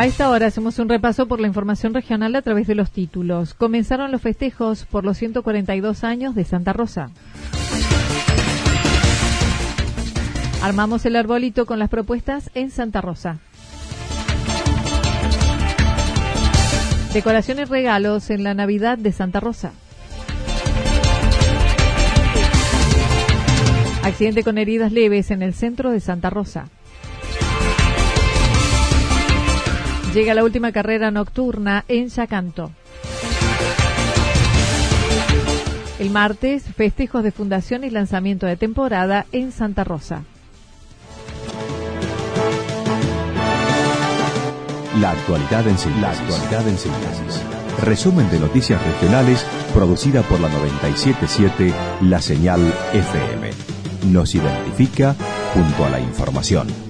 A esta hora hacemos un repaso por la información regional a través de los títulos. Comenzaron los festejos por los 142 años de Santa Rosa. Armamos el arbolito con las propuestas en Santa Rosa. Decoraciones regalos en la Navidad de Santa Rosa. Accidente con heridas leves en el centro de Santa Rosa. Llega la última carrera nocturna en Yacanto. El martes, festejos de fundación y lanzamiento de temporada en Santa Rosa. La actualidad en síntesis. La actualidad en síntesis. Resumen de noticias regionales producida por la 977 La Señal FM. Nos identifica junto a la información.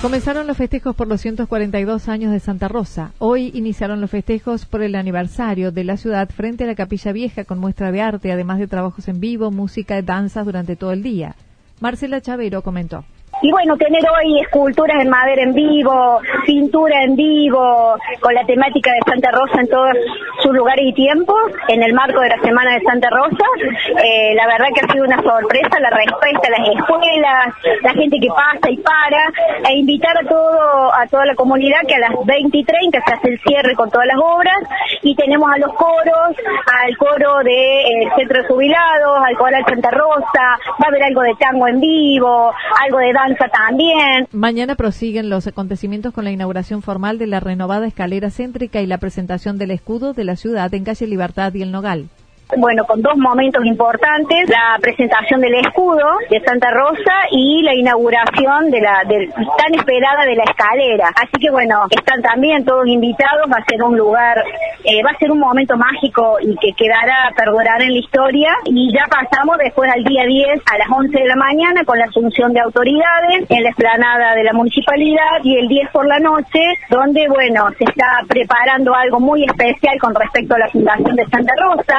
Comenzaron los festejos por los 142 años de Santa Rosa. Hoy iniciaron los festejos por el aniversario de la ciudad frente a la Capilla Vieja con muestra de arte, además de trabajos en vivo, música y danzas durante todo el día. Marcela Chavero comentó. Y bueno, tener hoy esculturas en madera en vivo, pintura en vivo, con la temática de Santa Rosa en todos sus lugares y tiempos, en el marco de la Semana de Santa Rosa, eh, la verdad que ha sido una sorpresa la respuesta las escuelas, la gente que pasa y para, e invitar a todo a toda la comunidad que a las 20 y 30 se hace el cierre con todas las obras, y tenemos a los coros, al coro del de, eh, Centro de Jubilados, al coro de Santa Rosa, va a haber algo de tango en vivo, algo de danza también. Mañana prosiguen los acontecimientos con la inauguración formal de la renovada escalera céntrica y la presentación del escudo de la ciudad en calle Libertad y el Nogal bueno, con dos momentos importantes, la presentación del escudo de Santa Rosa y la inauguración de la tan esperada de la escalera. Así que bueno, están también todos invitados, va a ser un lugar, eh, va a ser un momento mágico y que quedará, perdurar en la historia. Y ya pasamos después al día 10 a las 11 de la mañana con la asunción de autoridades en la explanada de la municipalidad y el 10 por la noche, donde bueno, se está preparando algo muy especial con respecto a la fundación de Santa Rosa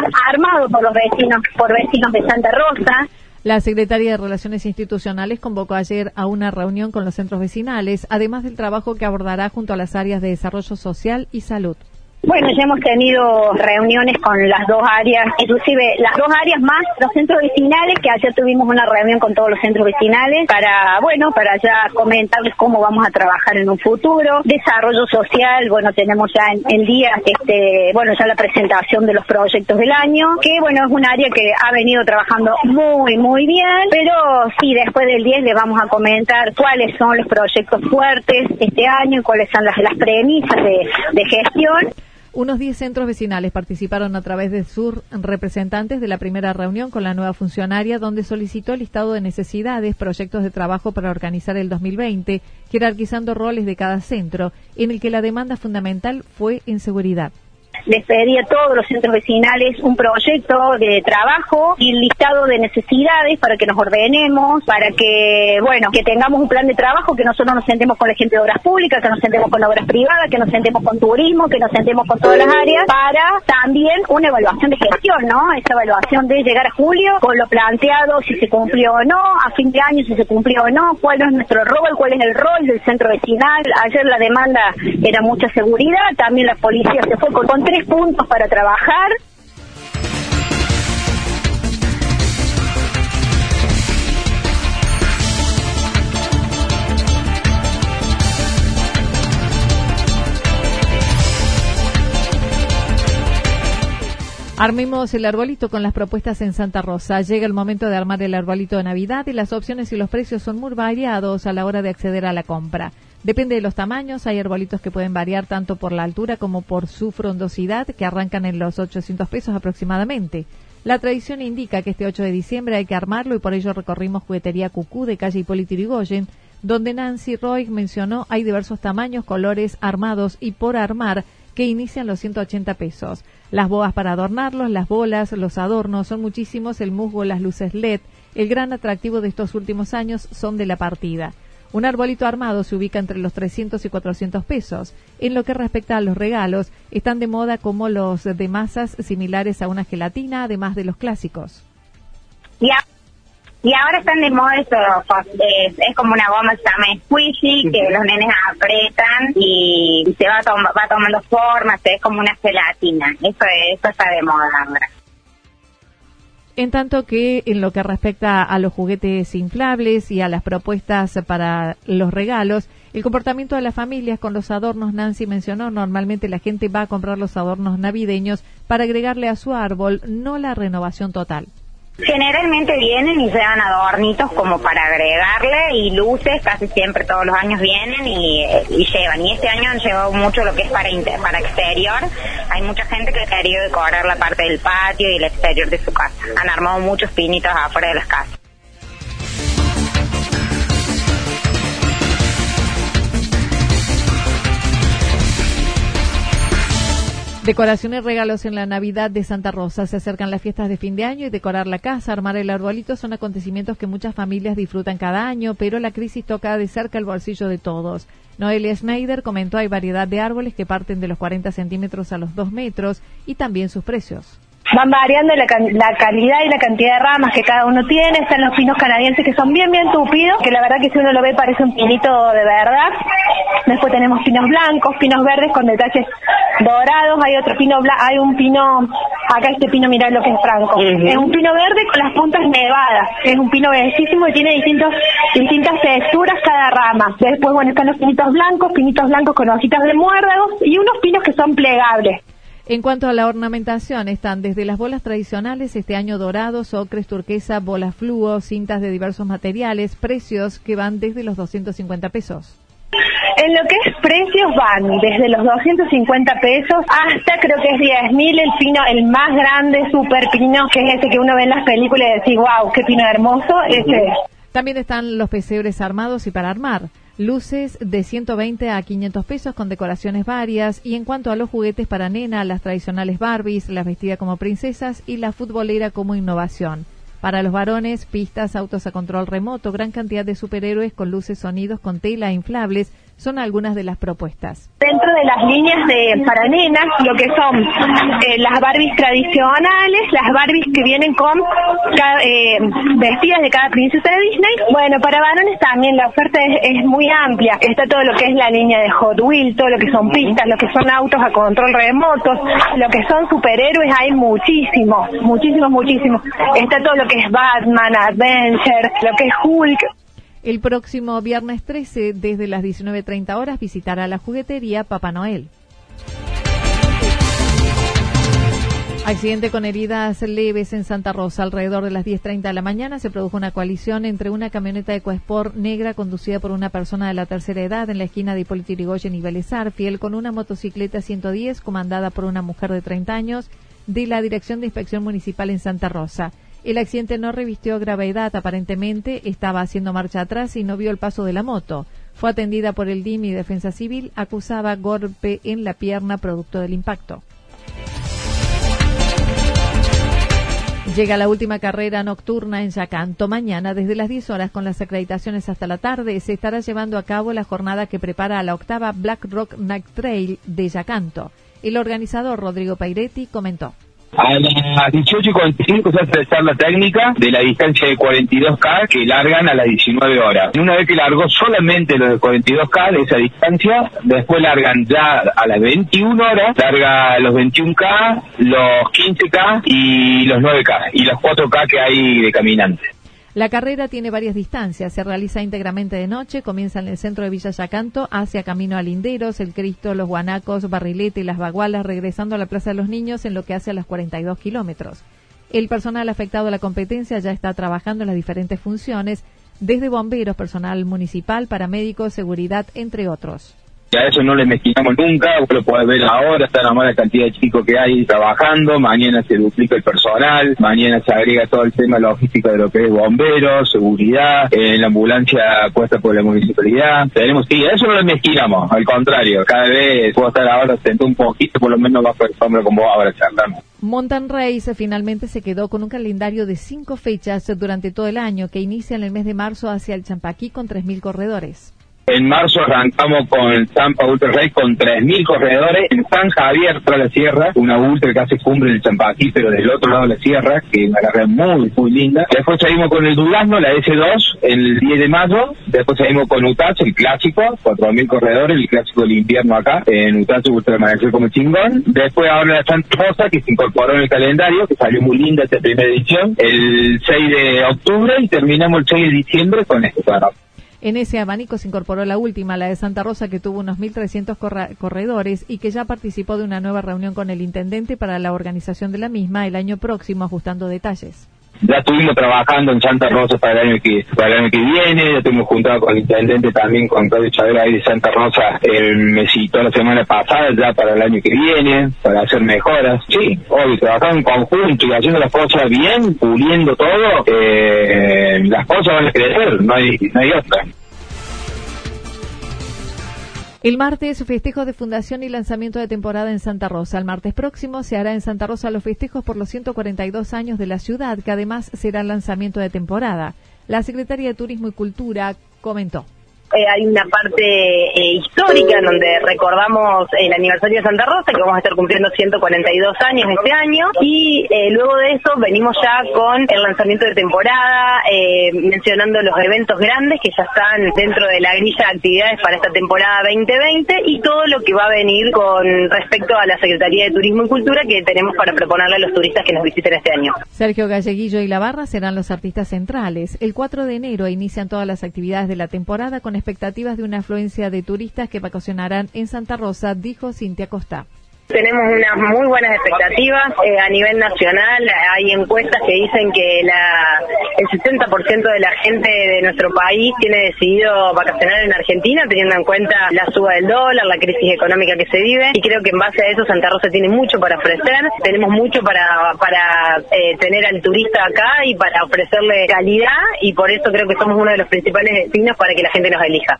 por los vecinos, por vecinos de Santa Rosa. La Secretaría de Relaciones Institucionales convocó ayer a una reunión con los centros vecinales, además del trabajo que abordará junto a las áreas de desarrollo social y salud. Bueno, ya hemos tenido reuniones con las dos áreas, inclusive las dos áreas más los centros vecinales, que ayer tuvimos una reunión con todos los centros vecinales para, bueno, para ya comentarles cómo vamos a trabajar en un futuro. Desarrollo social, bueno, tenemos ya en el día, este, bueno, ya la presentación de los proyectos del año, que bueno, es un área que ha venido trabajando muy, muy bien, pero sí, después del 10 les vamos a comentar cuáles son los proyectos fuertes este año cuáles son las, las premisas de, de gestión. Unos 10 centros vecinales participaron a través de sus representantes de la primera reunión con la nueva funcionaria, donde solicitó el listado de necesidades, proyectos de trabajo para organizar el 2020, jerarquizando roles de cada centro, en el que la demanda fundamental fue inseguridad les pedí a todos los centros vecinales un proyecto de trabajo y listado de necesidades para que nos ordenemos, para que, bueno, que tengamos un plan de trabajo, que nosotros nos sentemos con la gente de obras públicas, que nos sentemos con obras privadas, que nos sentemos con turismo, que nos sentemos con todas las áreas, para también una evaluación de gestión, ¿no? Esa evaluación de llegar a julio con lo planteado, si se cumplió o no, a fin de año si se cumplió o no, cuál es nuestro rol, cuál es el rol del centro vecinal. Ayer la demanda era mucha seguridad, también la policía se fue con tres puntos para trabajar. Armemos el arbolito con las propuestas en Santa Rosa. Llega el momento de armar el arbolito de Navidad y las opciones y los precios son muy variados a la hora de acceder a la compra. Depende de los tamaños, hay arbolitos que pueden variar tanto por la altura como por su frondosidad, que arrancan en los 800 pesos aproximadamente. La tradición indica que este 8 de diciembre hay que armarlo y por ello recorrimos Juguetería Cucú de calle Hipólito donde Nancy Roy mencionó hay diversos tamaños, colores, armados y por armar que inician los 180 pesos. Las boas para adornarlos, las bolas, los adornos, son muchísimos, el musgo, las luces LED. El gran atractivo de estos últimos años son de la partida. Un arbolito armado se ubica entre los 300 y 400 pesos. En lo que respecta a los regalos, están de moda como los de masas similares a una gelatina, además de los clásicos. Y ahora están de moda eso, es, como una goma que se llama squishy, que los nenes apretan y se va, va tomando forma, es como una gelatina. Eso, eso está de moda ahora. En tanto que en lo que respecta a los juguetes inflables y a las propuestas para los regalos, el comportamiento de las familias con los adornos, Nancy mencionó, normalmente la gente va a comprar los adornos navideños para agregarle a su árbol, no la renovación total. Generalmente vienen y llevan adornitos como para agregarle y luces, casi siempre todos los años vienen y, llevan. Y este año han llevado mucho lo que es para, para exterior. Hay mucha gente que ha querido decorar la parte del patio y el exterior de su casa. Han armado muchos pinitos afuera de las casas. Decoraciones y regalos en la Navidad de Santa Rosa. Se acercan las fiestas de fin de año y decorar la casa, armar el arbolito son acontecimientos que muchas familias disfrutan cada año, pero la crisis toca de cerca el bolsillo de todos. Noelia Schneider comentó hay variedad de árboles que parten de los 40 centímetros a los 2 metros y también sus precios van variando la, la, calidad y la cantidad de ramas que cada uno tiene. Están los pinos canadienses que son bien, bien tupidos, que la verdad que si uno lo ve parece un pinito de verdad. Después tenemos pinos blancos, pinos verdes con detalles dorados. Hay otro pino, hay un pino, acá este pino, mirá lo que es franco. Es un pino verde con las puntas nevadas. Es un pino bellísimo y tiene distintos, distintas texturas cada rama. Después, bueno, están los pinitos blancos, pinitos blancos con hojitas de muérdagos y unos pinos que son plegables. En cuanto a la ornamentación, están desde las bolas tradicionales, este año dorados, ocres, turquesa, bolas fluo, cintas de diversos materiales, precios que van desde los 250 pesos. En lo que es precios van desde los 250 pesos hasta creo que es 10 mil el pino, el más grande super pino, que es ese que uno ve en las películas y decís, wow, qué pino hermoso, ese También están los pesebres armados y para armar luces de 120 a 500 pesos con decoraciones varias y en cuanto a los juguetes para nena, las tradicionales Barbies, las vestidas como princesas y la futbolera como innovación. Para los varones, pistas, autos a control remoto, gran cantidad de superhéroes con luces, sonidos, con tela, inflables, son algunas de las propuestas. Dentro de las líneas de para nenas, lo que son eh, las Barbies tradicionales, las Barbies que vienen con eh, vestidas de cada princesa de Disney. Bueno, para varones también la oferta es, muy amplia. Está todo lo que es la línea de Hot Wheels, todo lo que son pistas, lo que son autos a control remoto, lo que son superhéroes, hay muchísimos, muchísimos, muchísimos. Está todo lo que es Batman, Adventure, lo que es Hulk. El próximo viernes 13, desde las 19.30 horas, visitará la juguetería Papá Noel. Accidente con heridas leves en Santa Rosa. Alrededor de las 10.30 de la mañana se produjo una coalición entre una camioneta de EcoSport negra conducida por una persona de la tercera edad en la esquina de Hipólito Yrigoyen y Vélez Arfiel con una motocicleta 110 comandada por una mujer de 30 años de la Dirección de Inspección Municipal en Santa Rosa. El accidente no revistió gravedad, aparentemente estaba haciendo marcha atrás y no vio el paso de la moto. Fue atendida por el DIM y Defensa Civil, acusaba golpe en la pierna producto del impacto. Llega la última carrera nocturna en Yacanto. Mañana, desde las 10 horas, con las acreditaciones hasta la tarde, se estará llevando a cabo la jornada que prepara a la octava Black Rock Night Trail de Yacanto. El organizador Rodrigo Pairetti comentó. A las 18.45 se hace la técnica de la distancia de 42K que largan a las 19 horas. Una vez que largó solamente los de 42K de esa distancia, después largan ya a las 21 horas, larga los 21K, los 15K y los 9K y los 4K que hay de caminantes. La carrera tiene varias distancias, se realiza íntegramente de noche, comienza en el centro de Villa Yacanto, hacia Camino a Linderos, El Cristo, Los Guanacos, Barrilete y Las Bagualas, regresando a la Plaza de los Niños en lo que hace a los 42 kilómetros. El personal afectado a la competencia ya está trabajando en las diferentes funciones, desde bomberos, personal municipal, paramédicos, seguridad, entre otros a eso no le mezquinamos nunca, vos lo podés ver ahora, está la mala cantidad de chicos que hay trabajando, mañana se duplica el personal, mañana se agrega todo el tema logístico de lo que es bomberos, seguridad, en la ambulancia puesta por la municipalidad. Tenemos, sí, a eso no le mezquinamos, al contrario, cada vez puedo estar ahora sentado un poquito, por lo menos va a sombra con vos ahora charlando. Mountain Race finalmente se quedó con un calendario de cinco fechas durante todo el año que inicia en el mes de marzo hacia el Champaquí con 3.000 corredores. En marzo arrancamos con el Zampa Ultra Race con 3.000 corredores en San Javier, tras la sierra, una ultra que hace cumbre del Champaquí, pero del otro lado de la sierra, que es una carrera muy, muy linda. Después seguimos con el Durazno, la S2, el 10 de mayo. Después seguimos con Utacho, el clásico, 4.000 corredores, el clásico del invierno acá, en Utacho Ultra Amanecer como chingón. Después ahora la Santa Rosa, que se incorporó en el calendario, que salió muy linda esta primera edición, el 6 de octubre y terminamos el 6 de diciembre con este programa. En ese abanico se incorporó la última, la de Santa Rosa, que tuvo unos 1.300 corredores y que ya participó de una nueva reunión con el intendente para la organización de la misma el año próximo, ajustando detalles ya estuvimos trabajando en Santa Rosa para el año que para el año que viene, ya estuvimos juntado con el intendente también, con Claudio Chavera ahí de Santa Rosa, el mesito la semana pasada ya para el año que viene, para hacer mejoras. Sí, hoy trabajando en conjunto y haciendo las cosas bien, puliendo todo, eh, las cosas van a crecer, no hay, no hay otra. El martes, festejo de fundación y lanzamiento de temporada en Santa Rosa. El martes próximo se hará en Santa Rosa los festejos por los 142 años de la ciudad, que además será lanzamiento de temporada. La Secretaría de Turismo y Cultura comentó. Eh, hay una parte eh, histórica en donde recordamos el aniversario de Santa Rosa, que vamos a estar cumpliendo 142 años este año, y eh, luego de eso venimos ya con el lanzamiento de temporada, mencionando los eventos grandes que ya están dentro de la grilla de actividades para esta temporada 2020 y todo lo que va a venir con respecto a la Secretaría de Turismo y Cultura que tenemos para proponerle a los turistas que nos visiten este año. Sergio Galleguillo y La Barra serán los artistas centrales. El 4 de enero inician todas las actividades de la temporada con expectativas de una afluencia de turistas que vacacionarán en Santa Rosa, dijo Cintia Costa. Tenemos unas muy buenas expectativas eh, a nivel nacional. Hay encuestas que dicen que el 60% de la gente de nuestro país tiene decidido vacacionar en Argentina, teniendo en cuenta la suba del dólar, la crisis económica que se vive. Y creo que en base a eso Santa Rosa tiene mucho para ofrecer. Tenemos mucho para, para eh, tener al turista acá y para ofrecerle calidad. Y por eso creo que somos uno de los principales destinos para que la gente nos elija.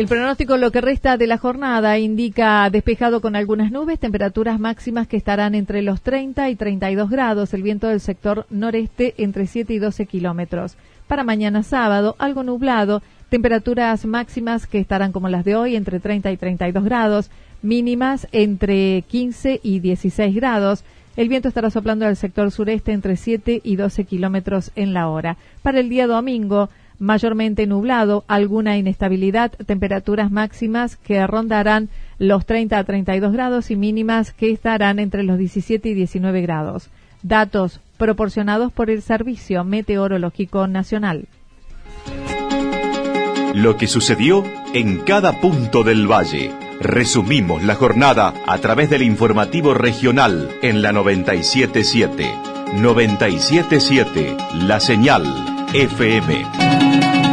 El pronóstico lo que resta de la jornada indica despejado con algunas nubes, temperaturas máximas que estarán entre los 30 y 32 grados, el viento del sector noreste entre 7 y 12 kilómetros. Para mañana sábado, algo nublado, temperaturas máximas que estarán como las de hoy entre 30 y 32 grados, mínimas entre 15 y 16 grados. El viento estará soplando del sector sureste entre 7 y 12 kilómetros en la hora. Para el día domingo, mayormente nublado, alguna inestabilidad, temperaturas máximas que rondarán los 30 a 32 grados y mínimas que estarán entre los 17 y 19 grados. Datos proporcionados por el Servicio Meteorológico Nacional. Lo que sucedió en cada punto del valle. Resumimos la jornada a través del informativo regional en la 977. 977 La Señal FM.